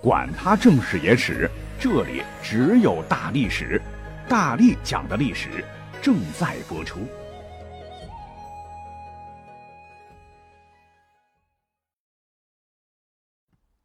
管他正史野史，这里只有大历史，大力讲的历史正在播出。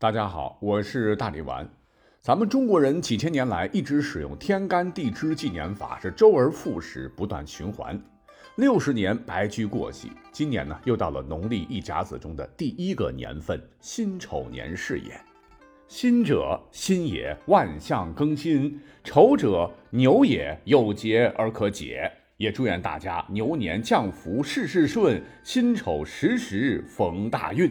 大家好，我是大力丸。咱们中国人几千年来一直使用天干地支纪年法，是周而复始，不断循环。六十年白驹过隙，今年呢又到了农历一甲子中的第一个年份辛丑年是也。辛者，辛也，万象更新；丑者，牛也，有节而可解。也祝愿大家牛年降福，事事顺，辛丑时时逢大运。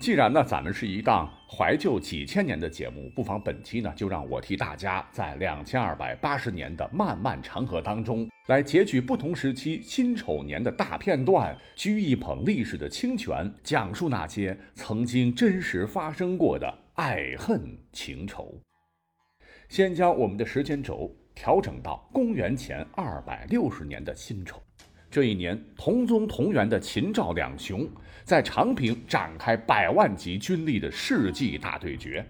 既然呢，咱们是一档怀旧几千年的节目，不妨本期呢，就让我替大家在两千二百八十年的漫漫长河当中，来截取不同时期辛丑年的大片段，掬一捧历史的清泉，讲述那些曾经真实发生过的爱恨情仇。先将我们的时间轴调整到公元前二百六十年的辛丑。这一年，同宗同源的秦赵两雄在长平展开百万级军力的世纪大对决。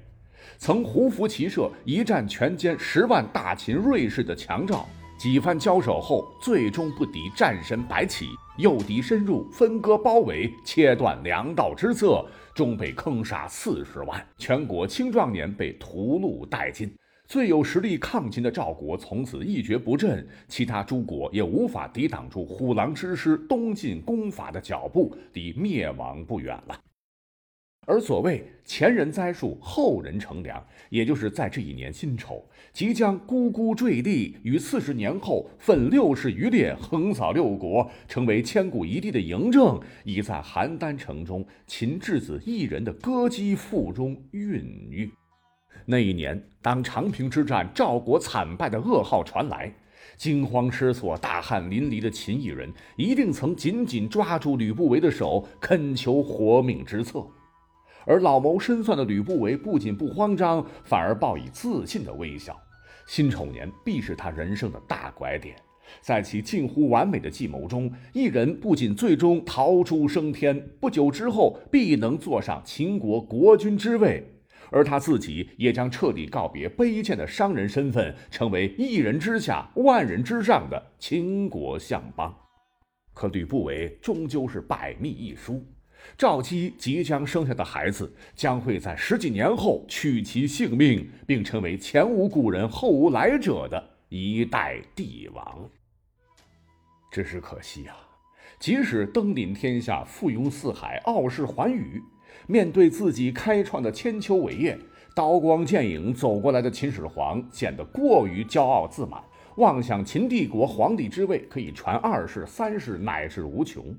曾胡服骑射一战全歼十万大秦锐士的强赵，几番交手后，最终不敌战神白起，诱敌深入，分割包围，切断粮道之策，终被坑杀四十万，全国青壮年被屠戮殆尽。最有实力抗秦的赵国从此一蹶不振，其他诸国也无法抵挡住虎狼之师东进攻伐的脚步，离灭亡不远了。而所谓前人栽树，后人乘凉，也就是在这一年辛丑，即将咕咕坠地，于四十年后奋六世余烈，横扫六国，成为千古一帝的嬴政，已在邯郸城中秦质子一人的歌姬腹中孕育。那一年，当长平之战赵国惨败的噩耗传来，惊慌失措、大汗淋漓的秦异人一定曾紧紧抓住吕不韦的手，恳求活命之策。而老谋深算的吕不韦不仅不慌张，反而报以自信的微笑。辛丑年必是他人生的大拐点，在其近乎完美的计谋中，异人不仅最终逃出升天，不久之后必能坐上秦国国君之位。而他自己也将彻底告别卑贱的商人身份，成为一人之下、万人之上的秦国相邦。可吕不韦终究是百密一疏，赵姬即将生下的孩子将会在十几年后取其性命，并成为前无古人后无来者的一代帝王。只是可惜啊，即使登临天下、附庸四海、傲视寰宇。面对自己开创的千秋伟业，刀光剑影走过来的秦始皇显得过于骄傲自满，妄想秦帝国皇帝之位可以传二世、三世乃至无穷。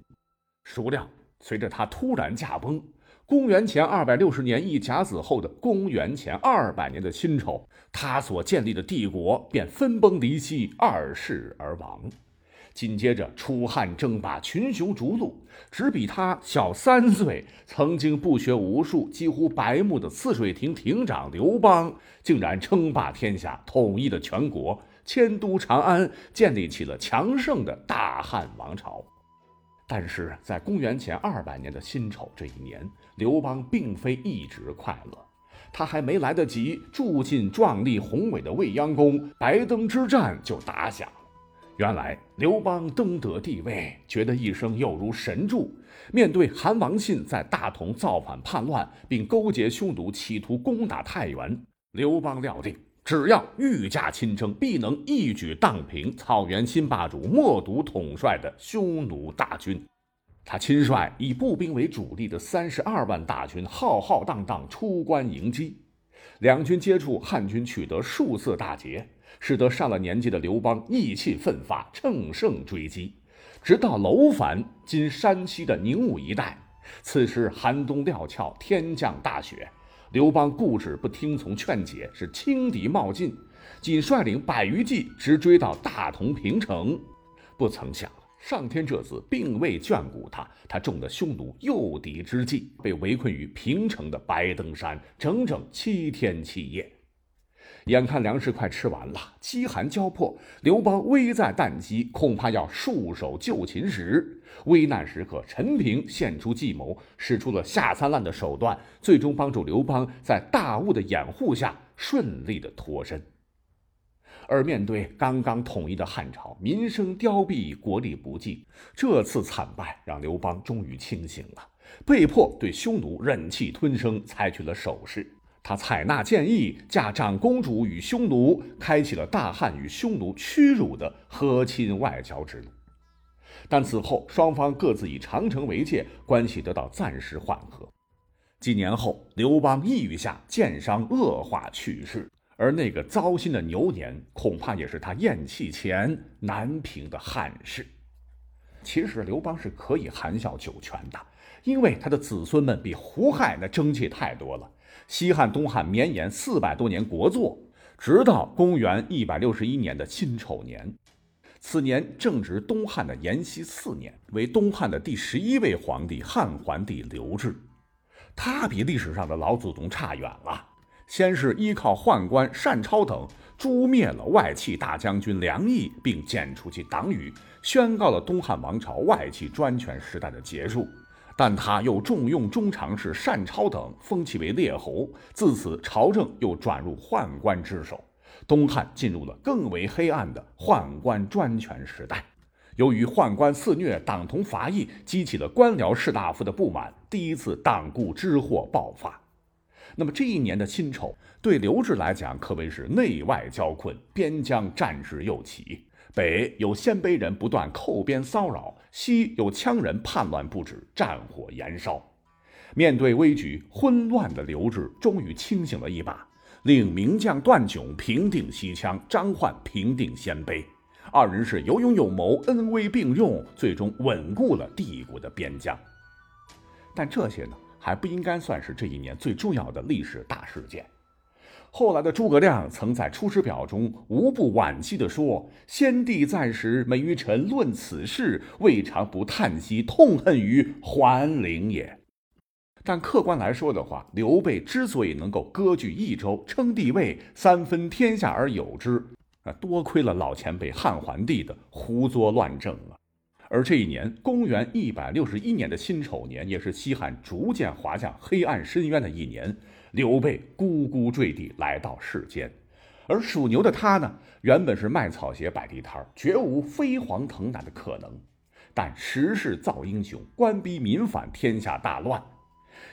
孰料随着他突然驾崩，公元前二百六十年一甲子后的公元前二百年的辛丑，他所建立的帝国便分崩离析，二世而亡。紧接着，楚汉争霸，群雄逐鹿。只比他小三岁、曾经不学无术、几乎白目的泗水亭亭长刘邦，竟然称霸天下，统一了全国，迁都长安，建立起了强盛的大汉王朝。但是在公元前二百年的辛丑这一年，刘邦并非一直快乐。他还没来得及住进壮丽宏伟的未央宫，白登之战就打响了。原来刘邦登得帝位，觉得一生又如神助。面对韩王信在大同造反叛乱，并勾结匈奴企图攻打太原，刘邦料定只要御驾亲征，必能一举荡平草原新霸主冒顿统帅的匈奴大军。他亲率以步兵为主力的三十二万大军，浩浩荡荡出关迎击。两军接触，汉军取得数次大捷。使得上了年纪的刘邦意气奋发，乘胜追击，直到楼烦（今山西的宁武一带）。此时寒冬料峭，天降大雪，刘邦固执不听从劝解，是轻敌冒进，仅率领百余骑直追到大同平城。不曾想，上天这次并未眷顾他，他中了匈奴诱敌之计，被围困于平城的白登山，整整七天七夜。眼看粮食快吃完了，饥寒交迫，刘邦危在旦夕，恐怕要束手就擒时，危难时刻，陈平献出计谋，使出了下三滥的手段，最终帮助刘邦在大雾的掩护下顺利的脱身。而面对刚刚统一的汉朝，民生凋敝，国力不济，这次惨败让刘邦终于清醒了，被迫对匈奴忍气吞声，采取了守势。他采纳建议，嫁长公主与匈奴，开启了大汉与匈奴屈辱的和亲外交之路。但此后双方各自以长城为界，关系得到暂时缓和。几年后，刘邦抑郁下，箭伤恶化去世。而那个糟心的牛年，恐怕也是他咽气前难平的憾事。其实刘邦是可以含笑九泉的，因为他的子孙们比胡亥那争气太多了。西汉、东汉绵延四百多年国祚，直到公元一百六十一年的辛丑年，此年正值东汉的延熙四年，为东汉的第十一位皇帝汉桓帝刘志。他比历史上的老祖宗差远了。先是依靠宦官单超等诛灭了外戚大将军梁毅，并剪除其党羽，宣告了东汉王朝外戚专权时代的结束。但他又重用中常侍单超等，封其为列侯。自此，朝政又转入宦官之手，东汉进入了更为黑暗的宦官专权时代。由于宦官肆虐、党同伐异，激起了官僚士大夫的不满，第一次党锢之祸爆发。那么这一年的辛丑，对刘志来讲可谓是内外交困，边疆战事又起。北有鲜卑人不断寇边骚扰，西有羌人叛乱不止，战火延烧。面对危局，混乱的刘志终于清醒了一把，令名将段炯平定西羌，张焕平定鲜卑。二人是有勇有谋，恩威并用，最终稳固了帝国的边疆。但这些呢，还不应该算是这一年最重要的历史大事件。后来的诸葛亮曾在《出师表》中无不惋惜地说：“先帝在时，每与臣论此事，未尝不叹息痛恨于桓灵也。”但客观来说的话，刘备之所以能够割据益州，称帝位，三分天下而有之，啊，多亏了老前辈汉桓帝的胡作乱政啊。而这一年，公元一百六十一年的辛丑年，也是西汉逐渐滑向黑暗深渊的一年。刘备咕咕坠地来到世间，而属牛的他呢，原本是卖草鞋摆地摊绝无飞黄腾达的可能。但时势造英雄，官逼民反，天下大乱，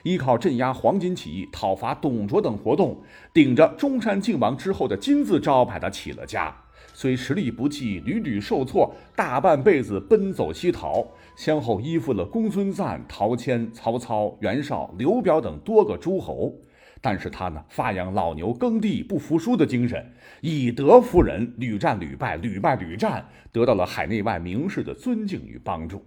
依靠镇压黄巾起义、讨伐董卓等活动，顶着中山靖王之后的金字招牌，他起了家。虽实力不济，屡屡受挫，大半辈子奔走西逃，先后依附了公孙瓒、陶谦、曹操、袁绍、刘表等多个诸侯。但是他呢，发扬老牛耕地不服输的精神，以德服人，屡战屡败，屡败屡战，得到了海内外名士的尊敬与帮助。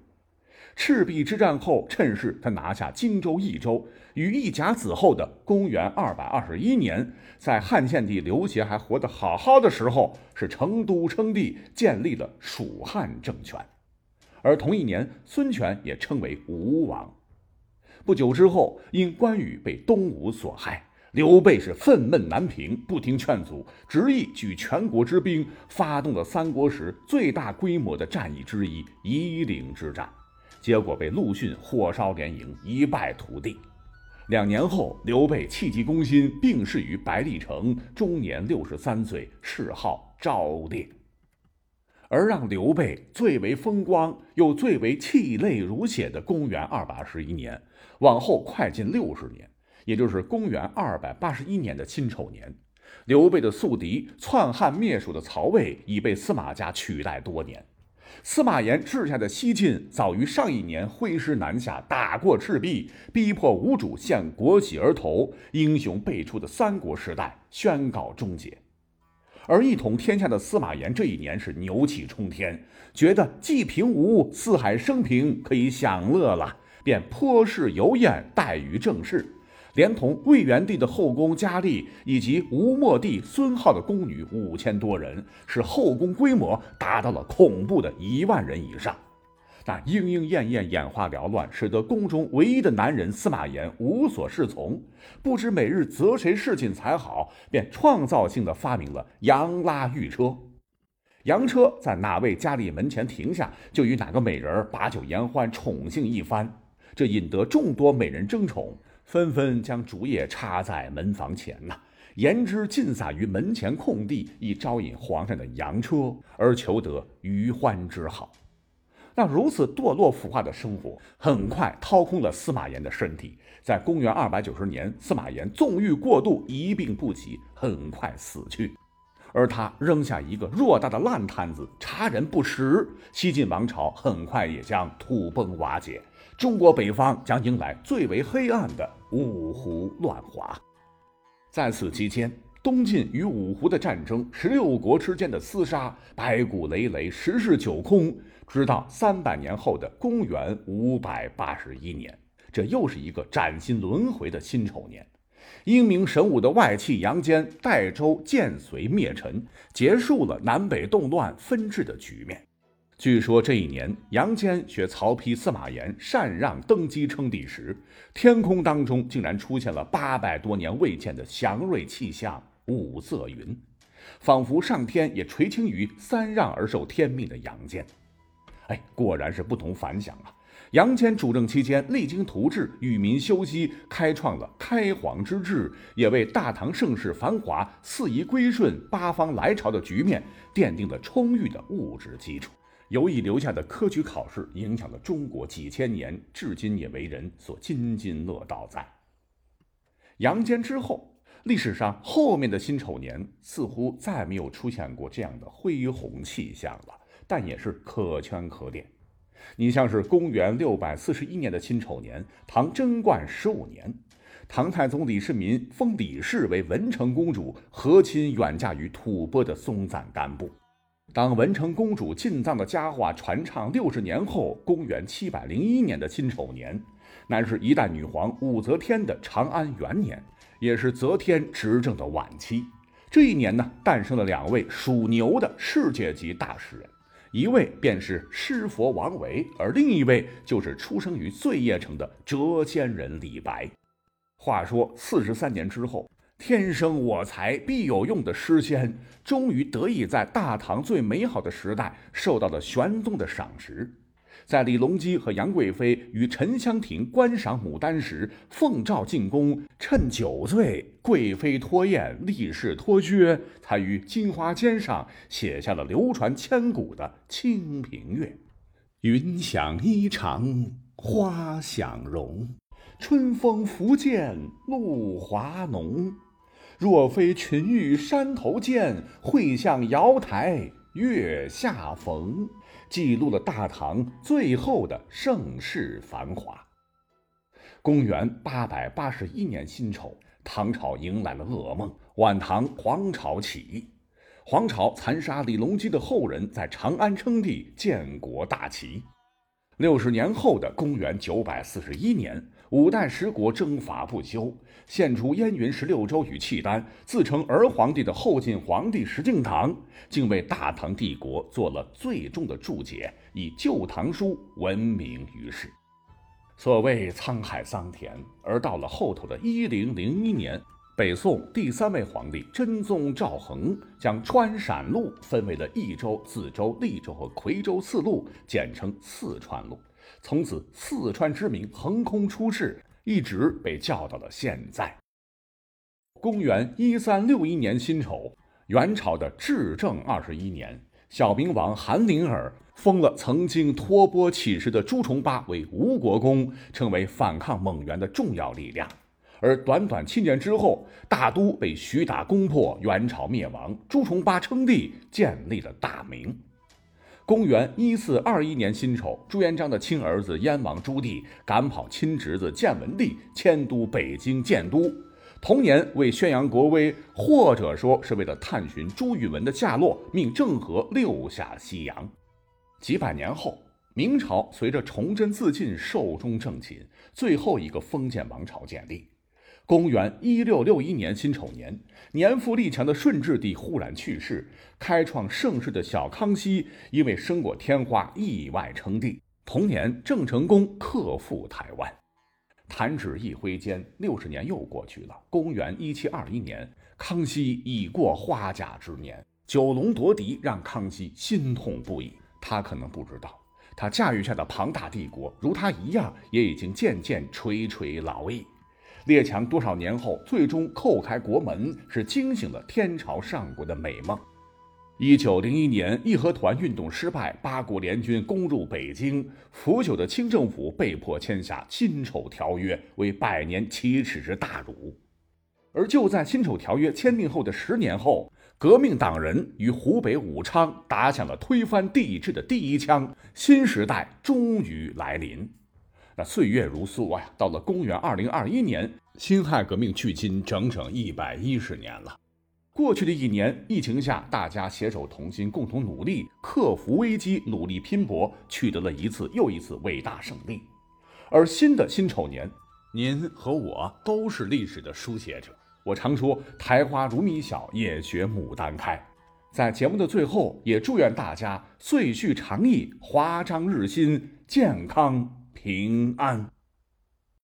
赤壁之战后，趁势他拿下荆州、益州。与义甲子后的公元二百二十一年，在汉献帝刘协还活得好好的时候，是成都称帝，建立了蜀汉政权。而同一年，孙权也称为吴王。不久之后，因关羽被东吴所害，刘备是愤懑难平，不听劝阻，执意举全国之兵，发动了三国时最大规模的战役之一——夷陵之战。结果被陆逊火烧连营，一败涂地。两年后，刘备气急攻心，病逝于白帝城，终年六十三岁，谥号昭烈。而让刘备最为风光又最为泣泪如血的公元二百二十一年，往后快近六十年，也就是公元二百八十一年的辛丑年，刘备的宿敌篡汉灭蜀的曹魏已被司马家取代多年。司马炎治下的西晋早于上一年挥师南下，打过赤壁，逼迫吴主献国玺而投，英雄辈出的三国时代宣告终结。而一统天下的司马炎这一年是牛气冲天，觉得既平吴，四海升平，可以享乐了，便颇是游宴，待于政事，连同魏元帝的后宫佳丽以及吴末帝孙浩的宫女五千多人，使后宫规模达到了恐怖的一万人以上。那莺莺燕燕眼花缭乱，使得宫中唯一的男人司马炎无所适从，不知每日择谁侍寝才好，便创造性的发明了羊拉御车。羊车在哪位佳丽门前停下，就与哪个美人把酒言欢，宠幸一番。这引得众多美人争宠，纷纷将竹叶插在门房前呐，言之尽洒于门前空地，以招引皇上的洋车，而求得余欢之好。那如此堕落腐化的生活，很快掏空了司马炎的身体。在公元二百九十年，司马炎纵欲过度，一病不起，很快死去。而他扔下一个偌大的烂摊子，察人不识，西晋王朝很快也将土崩瓦解，中国北方将迎来最为黑暗的五胡乱华。在此期间，东晋与五胡的战争，十六国之间的厮杀，白骨累累，十室九空。直到三百年后的公元五百八十一年，这又是一个崭新轮回的辛丑年。英明神武的外戚杨坚代周建隋灭陈，结束了南北动乱分治的局面。据说这一年，杨坚学曹丕、司马炎禅让登基称帝时，天空当中竟然出现了八百多年未见的祥瑞气象——五色云，仿佛上天也垂青于三让而受天命的杨坚。哎，果然是不同凡响啊！杨坚主政期间，励精图治，与民休息，开创了开皇之治，也为大唐盛世繁华、四夷归顺、八方来朝的局面奠定了充裕的物质基础。由以留下的科举考试，影响了中国几千年，至今也为人所津津乐道。在杨坚之后，历史上后面的辛丑年似乎再没有出现过这样的恢宏气象了。但也是可圈可点。你像是公元六百四十一年的辛丑年，唐贞观十五年，唐太宗李世民封李氏为文成公主，和亲远嫁于吐蕃的松赞干布。当文成公主进藏的佳话传唱六十年后，公元七百零一年的辛丑年，乃是一代女皇武则天的长安元年，也是则天执政的晚期。这一年呢，诞生了两位属牛的世界级大诗人。一位便是诗佛王维，而另一位就是出生于碎叶城的谪仙人李白。话说四十三年之后，天生我材必有用的诗仙，终于得以在大唐最美好的时代受到了玄宗的赏识。在李隆基和杨贵妃与沉香亭观赏牡丹时，奉诏进宫，趁酒醉，贵妃脱宴，力士脱靴，才于金花笺上写下了流传千古的《清平乐》：“云想衣裳花想容，春风拂槛露华浓。若非群玉山头见，会向瑶台月下逢。”记录了大唐最后的盛世繁华。公元八百八十一年辛丑，唐朝迎来了噩梦，晚唐皇朝起义，皇朝残杀李隆基的后人在长安称帝，建国大齐。六十年后的公元九百四十一年，五代十国征伐不休，献出燕云十六州与契丹，自称儿皇帝的后晋皇帝石敬瑭，竟为大唐帝国做了最终的注解，以《旧唐书》闻名于世。所谓沧海桑田，而到了后头的一零零一年。北宋第三位皇帝真宗赵恒将川陕路分为了益州、梓州、利州和夔州四路，简称四川路。从此，四川之名横空出世，一直被叫到了现在。公元一三六一年辛丑，元朝的至正二十一年，小明王韩林儿封了曾经托钵乞食的朱重八为吴国公，成为反抗蒙元的重要力量。而短短七年之后，大都被徐达攻破，元朝灭亡，朱重八称帝，建立了大明。公元一四二一年辛丑，朱元璋的亲儿子燕王朱棣赶跑亲侄子建文帝，迁都北京建都。同年，为宣扬国威，或者说是为了探寻朱允文的下落，命郑和六下西洋。几百年后，明朝随着崇祯自尽，寿终正寝，最后一个封建王朝建立。公元一六六一年辛丑年，年富力强的顺治帝忽然去世，开创盛世的小康熙因为生过天花，意外称帝。同年，郑成功克复台湾。弹指一挥间，六十年又过去了。公元一七二一年，康熙已过花甲之年，九龙夺嫡让康熙心痛不已。他可能不知道，他驾驭下的庞大帝国，如他一样，也已经渐渐垂垂老矣。列强多少年后，最终叩开国门，是惊醒了天朝上国的美梦。一九零一年，义和团运动失败，八国联军攻入北京，腐朽的清政府被迫签下《辛丑条约》，为百年奇耻之大辱。而就在《辛丑条约》签订后的十年后，革命党人于湖北武昌打响了推翻帝制的第一枪，新时代终于来临。那岁月如梭呀，到了公元二零二一年，辛亥革命距今整整一百一十年了。过去的一年，疫情下，大家携手同心，共同努力，克服危机，努力拼搏，取得了一次又一次伟大胜利。而新的辛丑年，您和我都是历史的书写者。我常说“苔花如米小，也学牡丹开”。在节目的最后，也祝愿大家岁序长益，华章日新，健康平安。